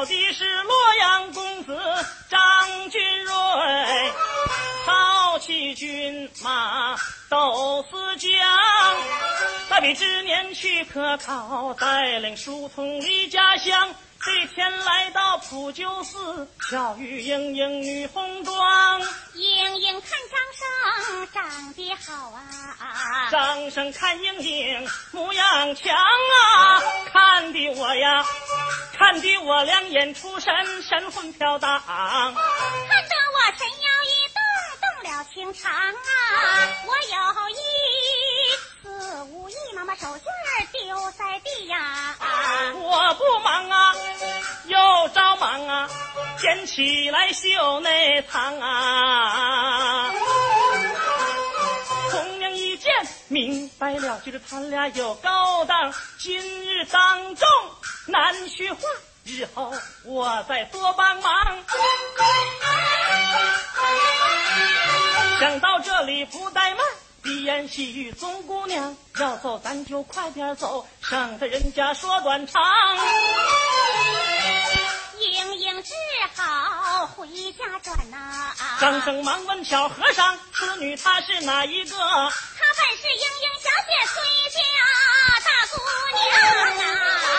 小弟是洛阳公子张君瑞，好骑骏马斗四将。巧遇莺莺女红妆，莺莺看张生长得好啊，张生看莺莺模样强啊，看的我呀，看的我两眼出神，神魂飘荡，看得我神摇一动，动了情肠啊，我有一。一忙把手绢丢在地呀、我不忙啊，又着忙啊，捡起来绣内堂啊。红娘一见明白了，就是他俩有勾当，今日当众难叙话。日后我再多帮忙。想到这里不怠慢，闭言细语，宗姑娘要走咱就快点走，省得人家说短长。莺莺只好回家转呐、张生忙问小和尚：“此女她是哪一个？”她本是莺莺小姐崔家大姑娘啊。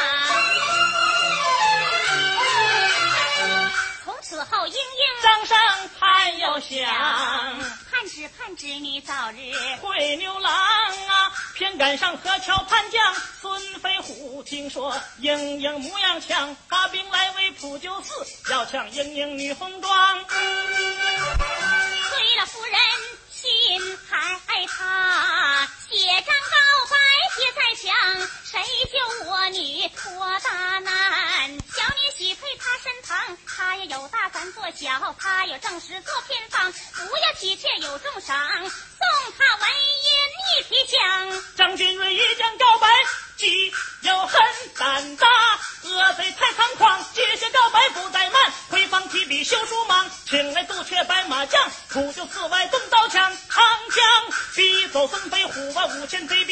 从此后，莺莺张生还要想盼只盼织女早日会牛郎啊，偏赶上河桥叛将孙飞虎，听说莺莺模样强，发兵来为普救寺，要抢莺莺女红妆。催了夫人心害怕，写张告白写在墙，谁救我女脱大难？小女许配他身旁，他也有大咱做小，他有正室做偏房，不要妻妾有重赏，送他纹银一匹枪。张君瑞一将告白，既有恨胆大，恶贼太猖狂，接下告白不怠慢，回房提笔修书忙，请来杜鹊白马将，苦救寺外动刀枪，长江逼走孙飞虎啊，五千贼兵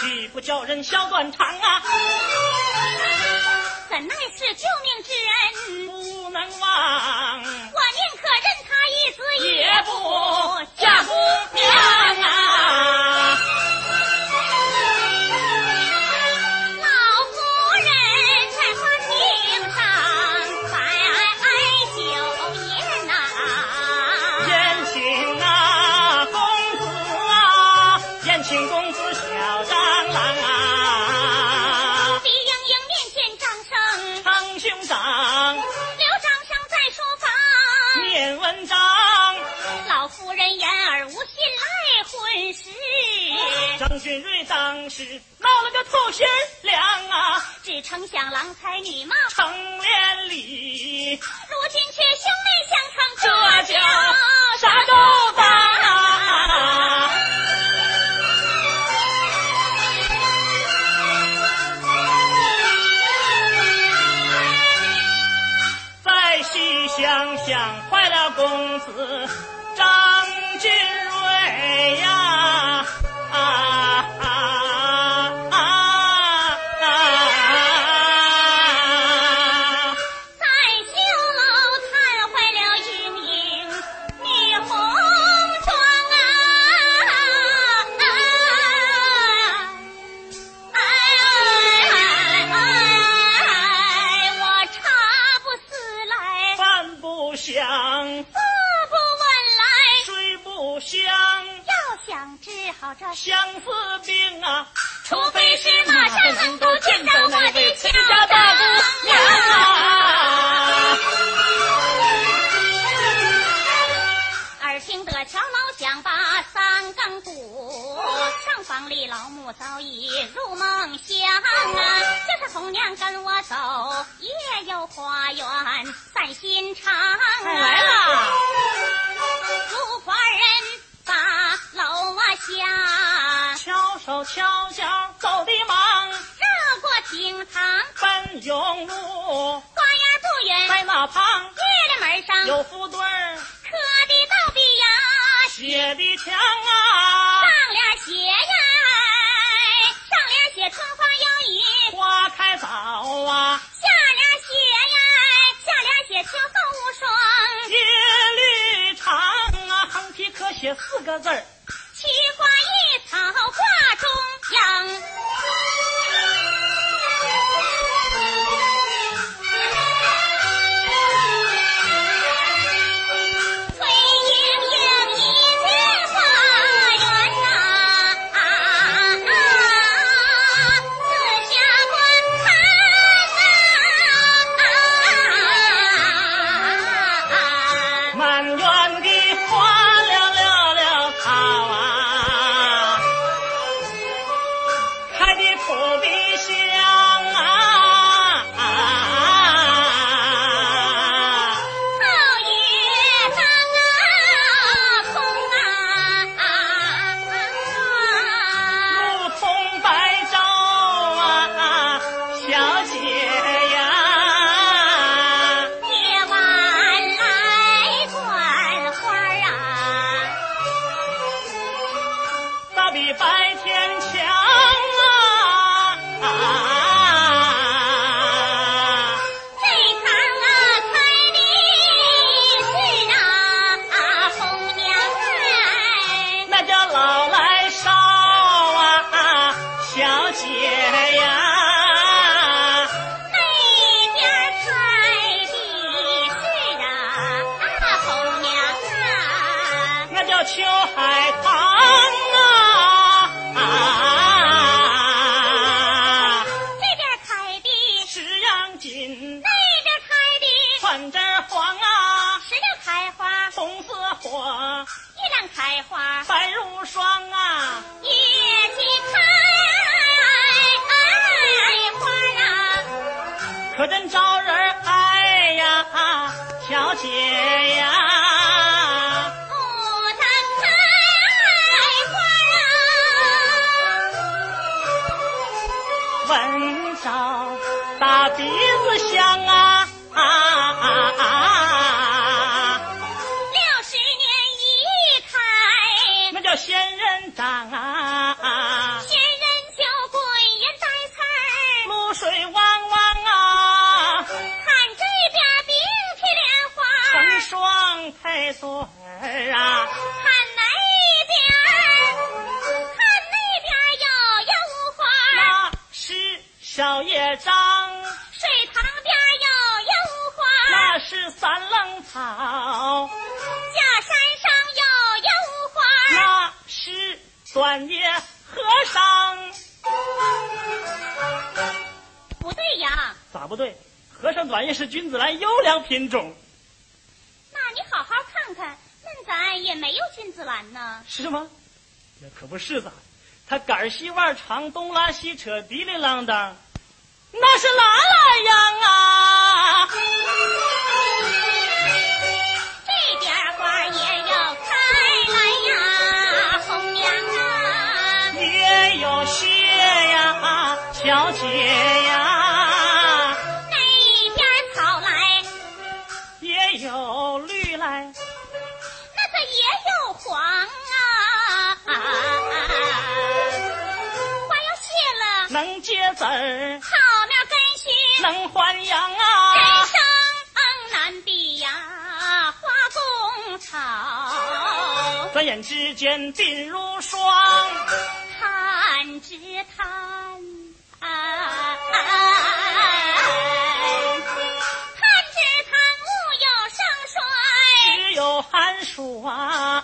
岂不叫人笑断肠啊？怎奈是救命之恩，不能忘，我宁可认他一死，也不不嫁姑娘啊！心凉啊，只称想郎才女貌，成连理，如今却兄妹相称，这叫啥都当啊？再细想想，坏了公子张金瑞呀！敲手敲脚走的忙，绕过厅堂，奔永路，花园不远，在那旁。月亮门上。有副对儿。刻的倒比呀，写的墙啊。上，联写呀，上联写春花摇曳，花开早啊，下联雪橇走无双，叶绿长啊，横批可写四个字儿。那边开的，穿针黄啊，石榴开花，红似火，一两开花，白如霜啊，叶季开花啊，可真招人爱呀，小姐呀，牡丹开花啊，闻着大鼻子香啊啊啊是短叶和尚。不对呀，咋不对？和尚短叶是君子兰优良品种，那你好好看看，恁咱也没有君子兰呢。是吗？那可不是咋？它杆儿细腕儿长，东拉西扯，滴里啷当，那是哪哪样啊？小姐呀，那边草来，也有绿来，那个也有黄啊，花要谢了，能结籽儿，草苗根须。能还阳啊人啊。生难比呀，花共草，转眼之间鬓如霜，弹指弹，寒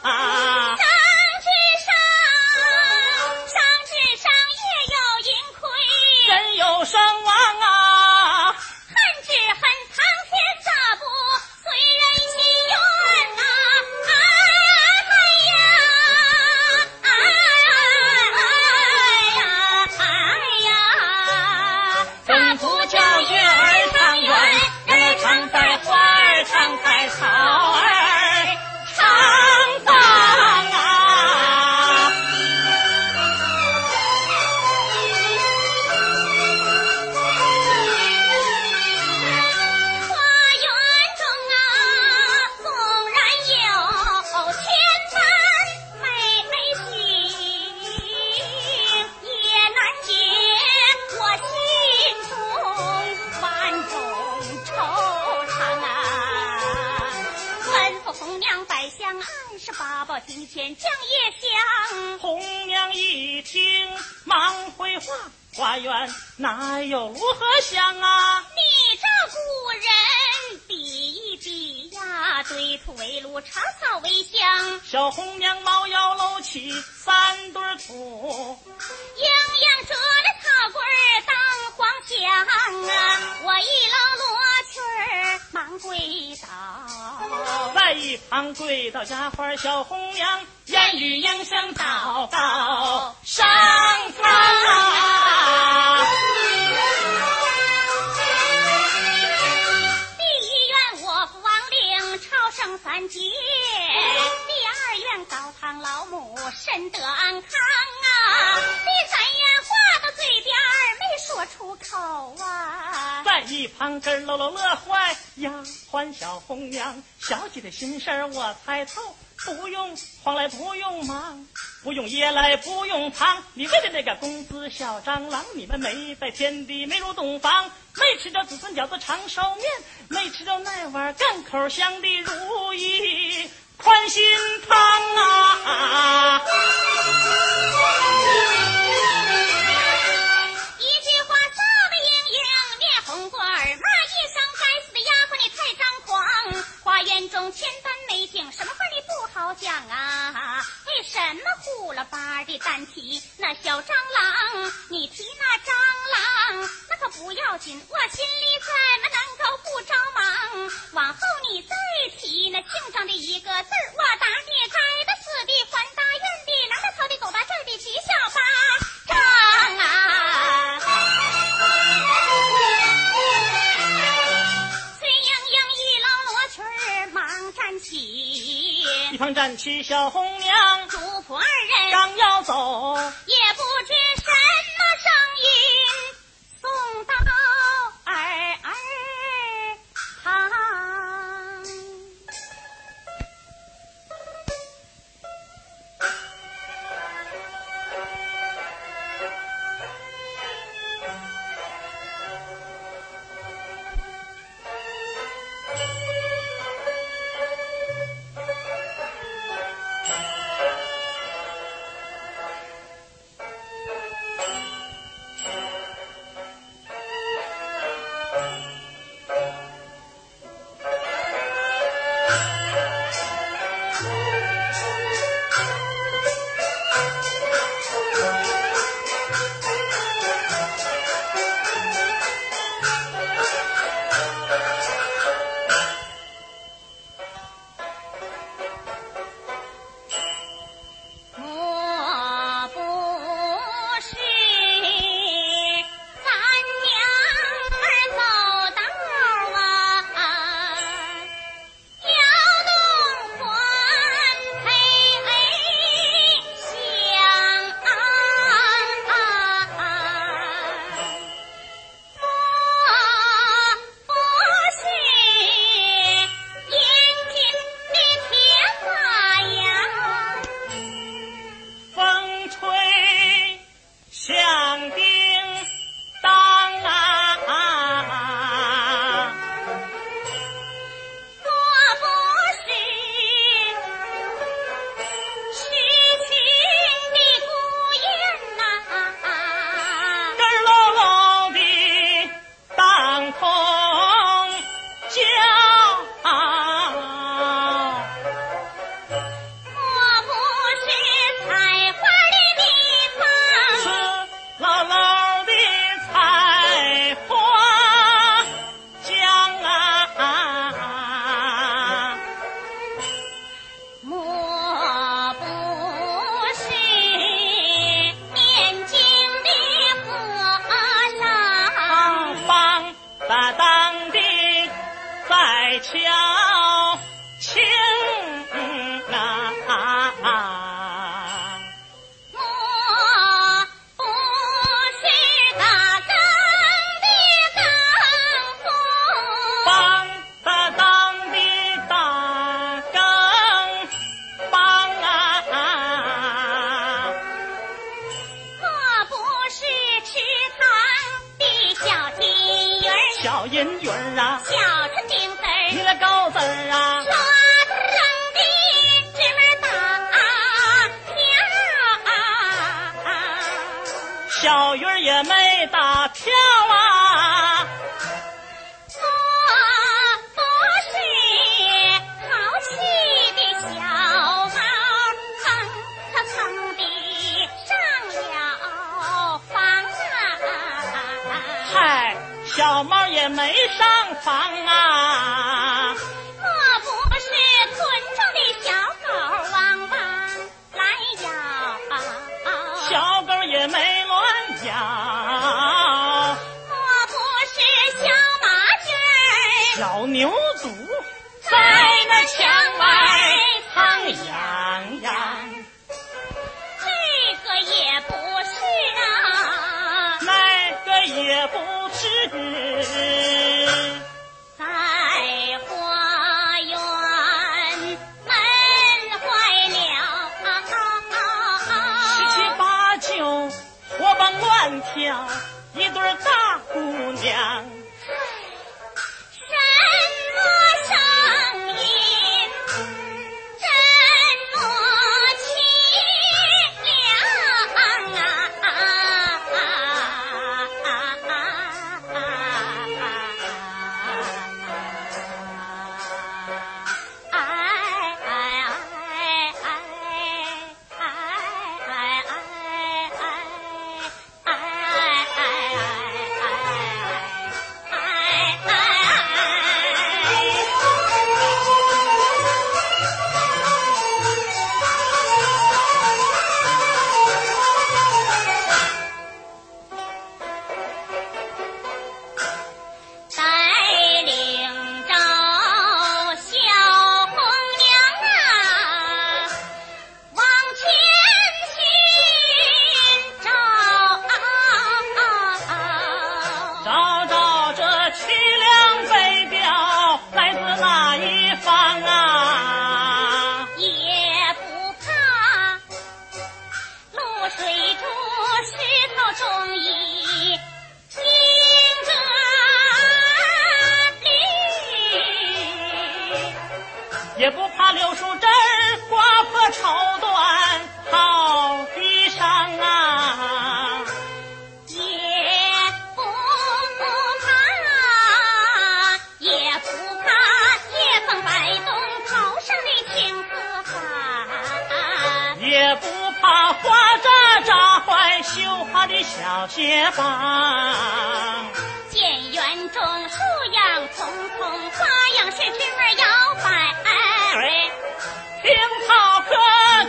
是八宝金钱讲也香。红娘一听，忙回话，花园哪有如何香啊？你这古人比一比呀，堆土为炉，插草为香。小红娘猫腰搂起三对土，营养着的草棍儿将啊！我一老罗裙忙跪倒，在一旁跪倒丫鬟小红娘，言语应声祷告上苍啊！第一愿我父王灵超生三界，第二愿高堂老母身得安康出口啊！在一旁咯喽喽乐坏，丫鬟小红娘，小姐的心事我猜透，不用慌来不用忙，不用夜来不用藏。你为了那个公子小蟑螂，你们没在天地没入洞房，没吃着子孙饺子长寿面，没吃着那碗干口香的如意宽心汤啊！中千般美景，什么话你不好讲啊？为什么呼了巴的单提那小蟑螂？你提那蟑螂，那可不要紧，我心里怎么能够不着忙？往后你再提那姓张的一个字，我打你开的一旁站起小红娘，主仆二人刚要走。也 Yeah. 小猫也没上房啊。的小街坊，见园中树影匆匆，花影是风儿摇摆。哎，听草歌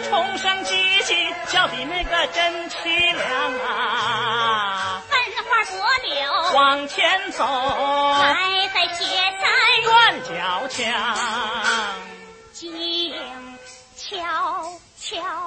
重声唧唧，叫的那个真凄凉啊！分花夺柳往前走，栽在雪山院角墙，静悄悄。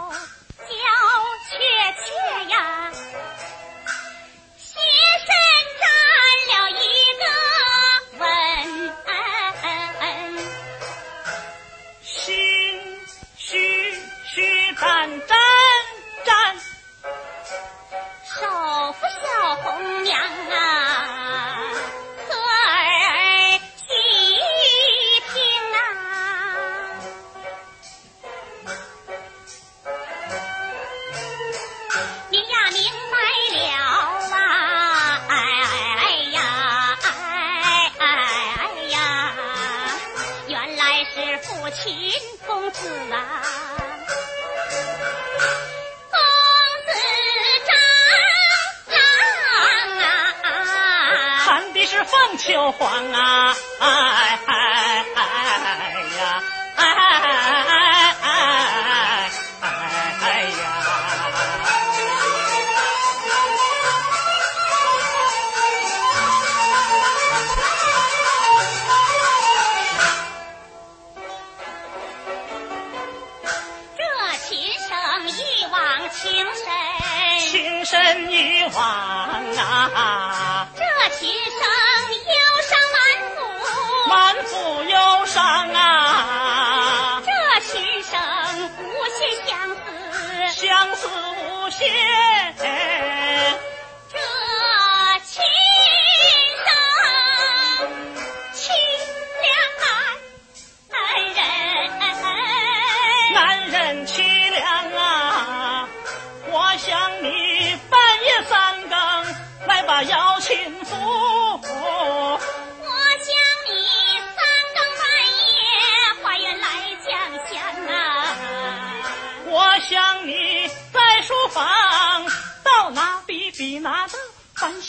い。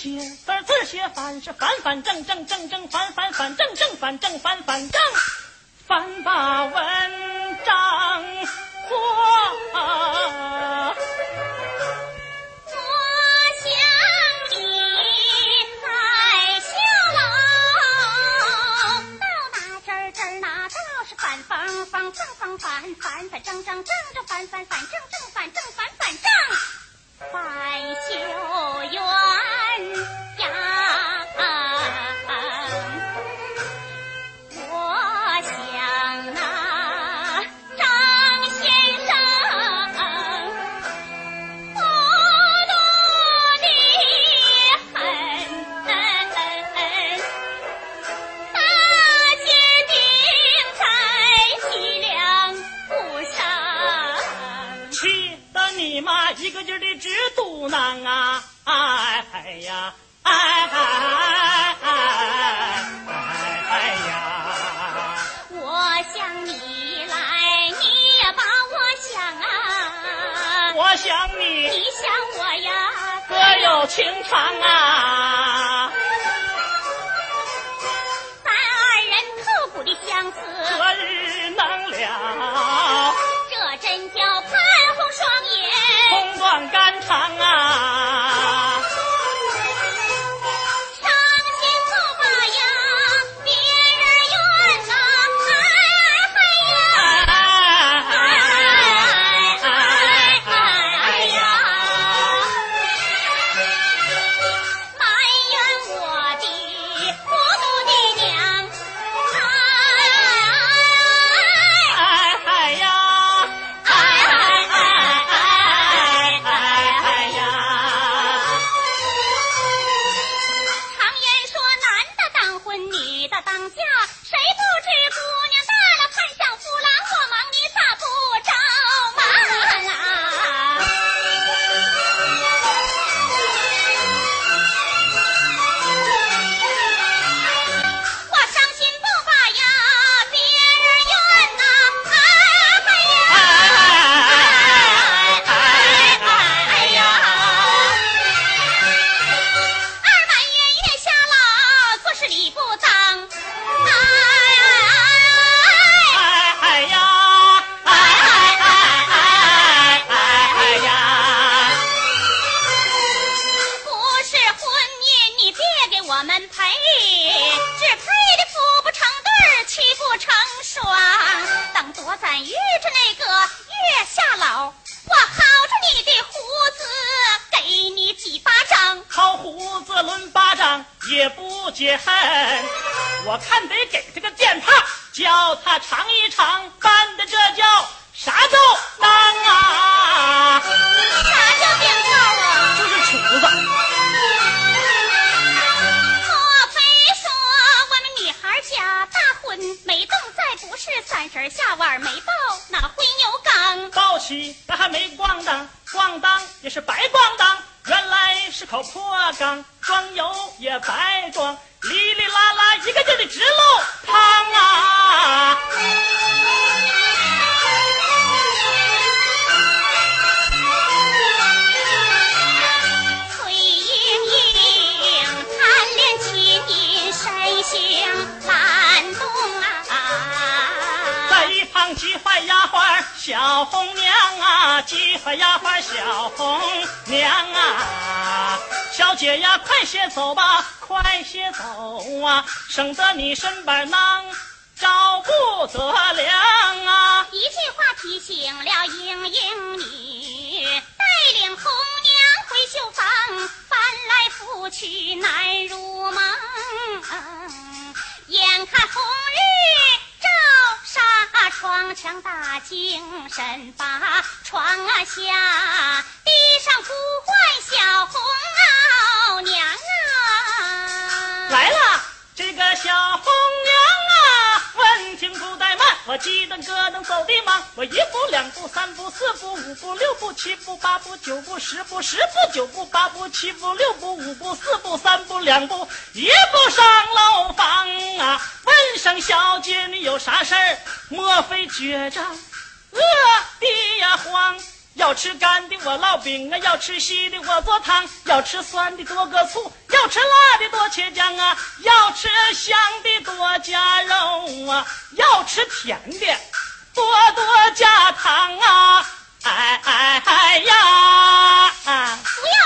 写字字写反是反反正正正正反反反正正反正反反正，反把文章画。方正方反反反正正正正反反反正正反正小红娘啊，几番丫鬟小红娘啊，小姐呀，快些走吧，快些走啊，省得你身板囊找不得粮啊。一句话提醒了莺莺女，带领红娘回绣房，翻来覆去难入梦，眼看红日。纱窗墙大精神，把床啊下，地上呼唤小红娘啊，来了，这个小红娘。啊，问情不怠慢，我鸡蛋咯噔走的忙，我一步两步三步四步五步六步七步八步九步十步十步九步八步七步六步五步四步三步两步一步上楼房啊！问声小姐，你有啥事儿？莫非觉着饿的呀慌？要吃干的我烙饼啊，要吃稀的我做汤，要吃酸的多个醋，要吃辣的多切姜啊，要吃香的多加肉啊，要吃甜的多多加糖啊！哎哎哎呀！不要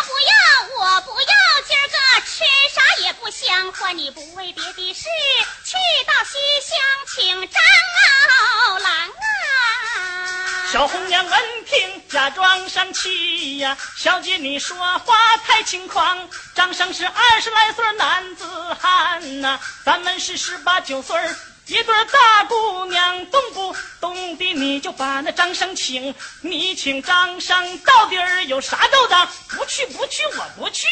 不要，我不要，吃啥也不香，唤你不为别的事，去到西厢请张老郎啊！小红娘闻听，假装生气呀，小姐你说话太轻狂，张生是二十来岁男子汉呐，咱们是十八九岁。一对大姑娘，动不动的你就把那张生请，你请张生到底儿有啥勾当？不去不去，我不去，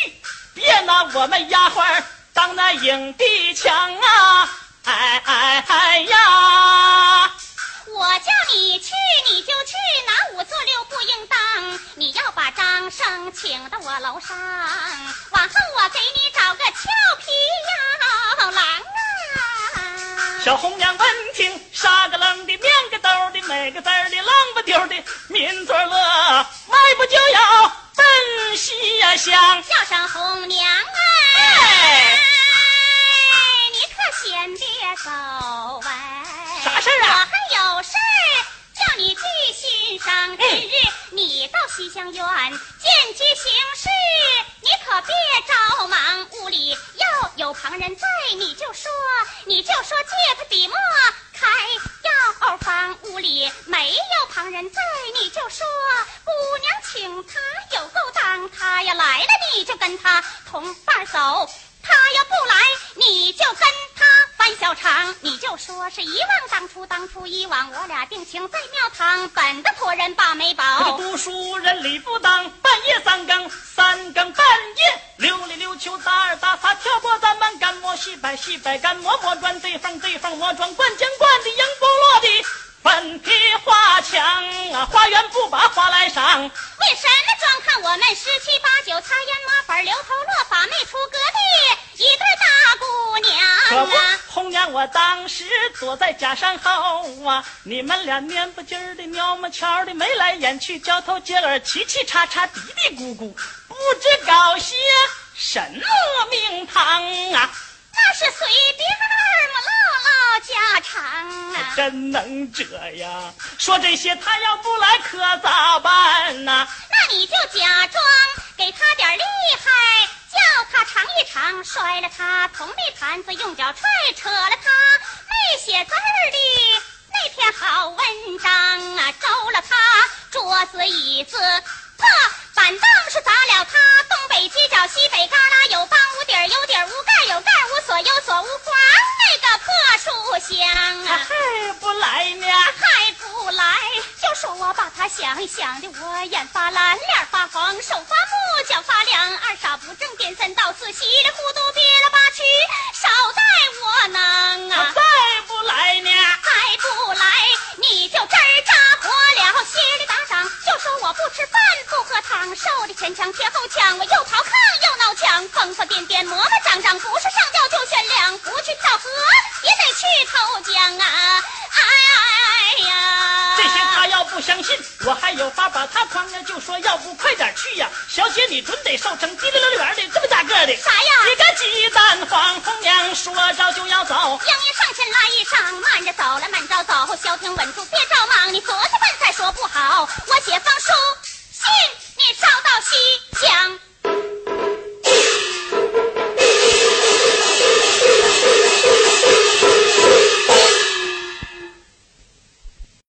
别拿我们丫鬟当那影帝强啊！哎哎哎呀！我叫你去你就去，拿五做六不应当。你要把张生请到我楼上，往后我给你找个俏皮呀郎啊！小红娘闻听，傻个愣的，面个兜的，每个字的，愣不丢的，抿嘴乐，迈步就要奔西呀厢。磨细摆细摆干磨磨转对缝对缝磨转灌浆灌的赢不落的粉皮花墙啊，花园不把花来赏。为什么专看我们十七八九擦烟抹粉留头落发没出阁的一对大姑娘啊？，红娘，我当时躲在假山后啊，你们俩蔫不唧的、鸟么悄的，眉来眼去，交头接耳，嘁嘁喳喳，嘀嘀咕咕，不知搞些什么名堂啊！那是随便儿嘛，唠唠家常啊。真能这样说这些，他要不来可咋办呐、那你就假装给他点厉害，叫他尝一尝，摔了他铜的盘子，用脚踹扯了他没写字儿的那篇好文章啊，周了他桌子椅子破板凳是砸了他，东北犄角西北旮旯有帮无底儿有底儿无盖有盖无锁有锁无框那个破书箱啊。还不来呢？还不来，就说我把他想想的我眼发蓝，脸发黄，手发木，脚发凉，二傻不正，颠三倒四，稀里糊涂，憋了吧屈，少带我囊啊！前腔贴后腔，我又逃炕又闹墙，疯疯癫癫磨磨张张，不是上吊就悬梁，不去跳河也得去投江啊！哎呀，这些他要不相信，我还有法把他诓呀，就说要不快点去呀，小姐你准得瘦成滴溜溜圆的这么大个的。啥呀？你个鸡蛋黄红娘，说着就要走。迎一上前拉一上，慢着走来慢着走，消停稳住别着忙。你坐下饭菜说不好，我写方